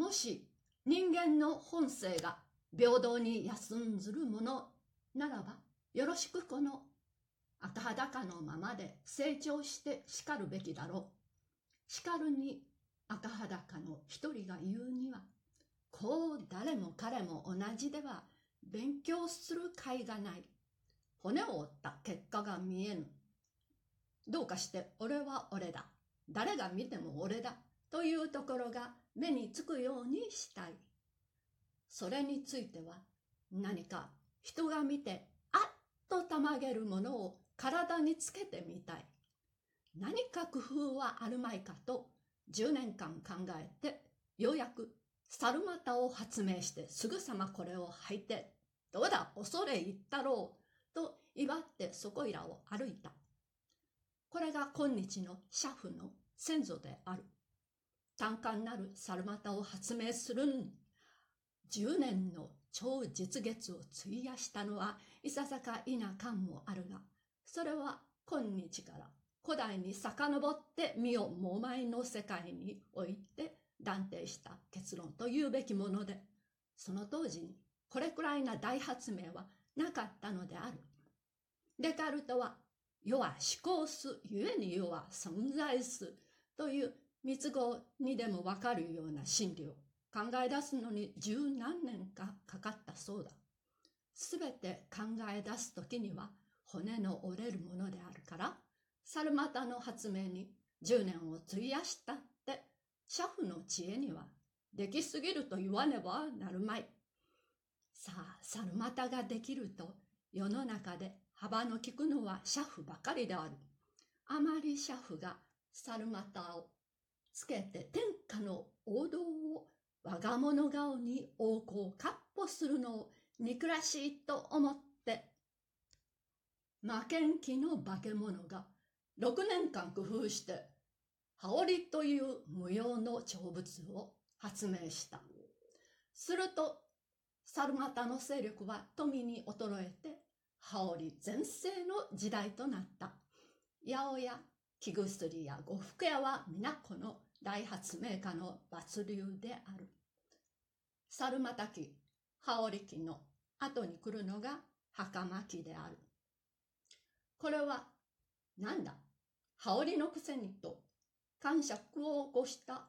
もし人間の本性が平等に休んずるものならば、よろしくこの赤裸のままで成長して叱るべきだろう。叱るに赤裸の一人が言うには、こう誰も彼も同じでは勉強する甲斐がない。骨を折った結果が見えぬ。どうかして俺は俺だ。誰が見ても俺だ。というところが目につくようにしたい。それについては何か人が見てあっとたまげるものを体につけてみたい。何か工夫はあるまいかと10年間考えてようやく猿股を発明してすぐさまこれを履いてどうだ恐れ入ったろうと祝ってそこいらを歩いた。これが今日の車夫の先祖である。単価なる猿股を発明する。10年の超実月を費やしたのはいささか否かんもあるが、それは今日から古代に遡って身をもまいの世界において断定した結論と言うべきもので、その当時にこれくらいな大発明はなかったのである。デカルトは世は思考す、故に世は存在すという三つ子にでもわかるような真理を考え出すのに十何年かかかったそうだ。すべて考え出すときには骨の折れるものであるから、猿股の発明に10年を費やしたって、シャフの知恵にはできすぎると言わねばなるまい。さあ、猿股ができると世の中で幅の利くのはシャフばかりである。あまりシャフが猿股をつけて天下の王道を我が物顔に王子かっ歩するのを憎らしいと思って、負けん気の化け物が6年間工夫して、羽織という無用の長物を発明した。すると、猿股の勢力は富に衰えて、羽織全盛の時代となった。八百屋、木薬や呉服屋は皆この大発明家の抜流である。猿股木、羽織機の後に来るのが袴木である。これはなんだ？羽織のくせにと感触を起こした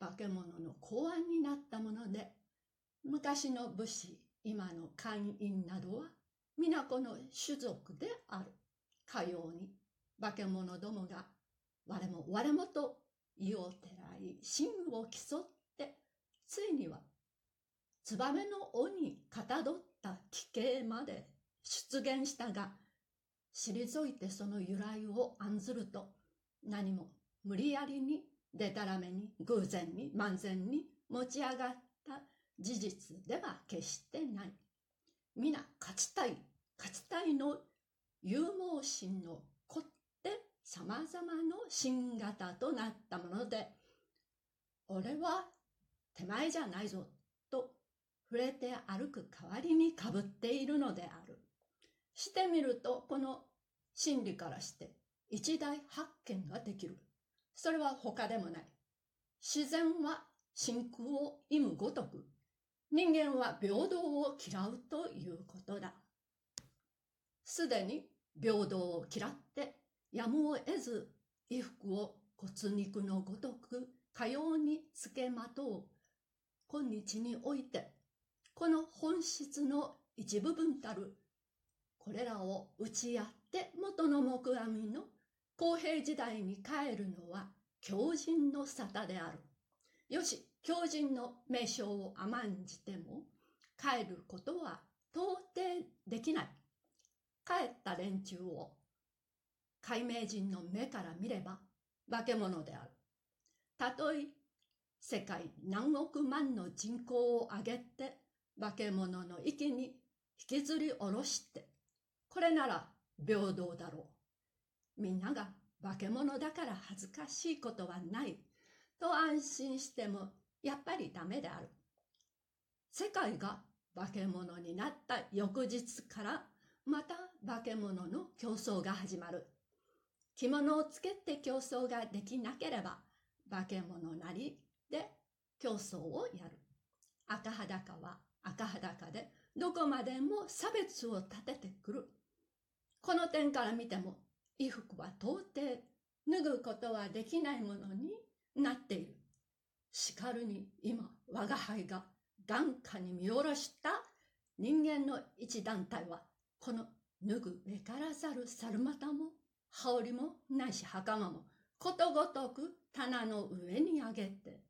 化け物の考案になったもので、昔の武士、今の会員などは皆この種族である。かように化け物どもが我も我もと意をてらい真を競ってついにはツバメの尾にかたどった奇形まで出現したが退いてその由来を案ずると何も無理やりにでたらめに偶然に漫然に持ち上がった事実では決してない。皆勝ちたい勝ちたいの勇猛心の子って様々の新型となったもので、俺は手前じゃないぞと触れて歩く代わりにかぶっているのである。してみると、この心理からして一大発見ができる。それは他でもない。自然は真空を意むごとく、人間は平等を嫌うということだ。すでに平等を嫌ってやむを得ず衣服を骨肉のごとくかようにつけまとう今日においてこの本質の一部分たるこれらを打ち合って元の木阿弥の公平時代に帰るのは強人の沙汰である。よし、強人の名称を甘んじても帰ることは到底できない。帰った連中を解明人の目から見れば化け物である。たとえ世界何億万の人口を挙げて化け物の息に引きずり下ろしてこれなら平等だろう。みんなが化け物だから恥ずかしいことはないと安心してもやっぱりダメである。世界が化け物になった翌日からまた化け物の競争が始まる。着物をつけて競争ができなければ化け物なりで競争をやる。赤裸は赤裸でどこまでも差別を立ててくる。この点から見ても衣服は到底脱ぐことはできないものになっている。しかるに今我が輩が眼下に見下ろした人間の一団体はこの脱ぐべからざる猿股も羽織もなし袴もことごとく棚の上に上げて。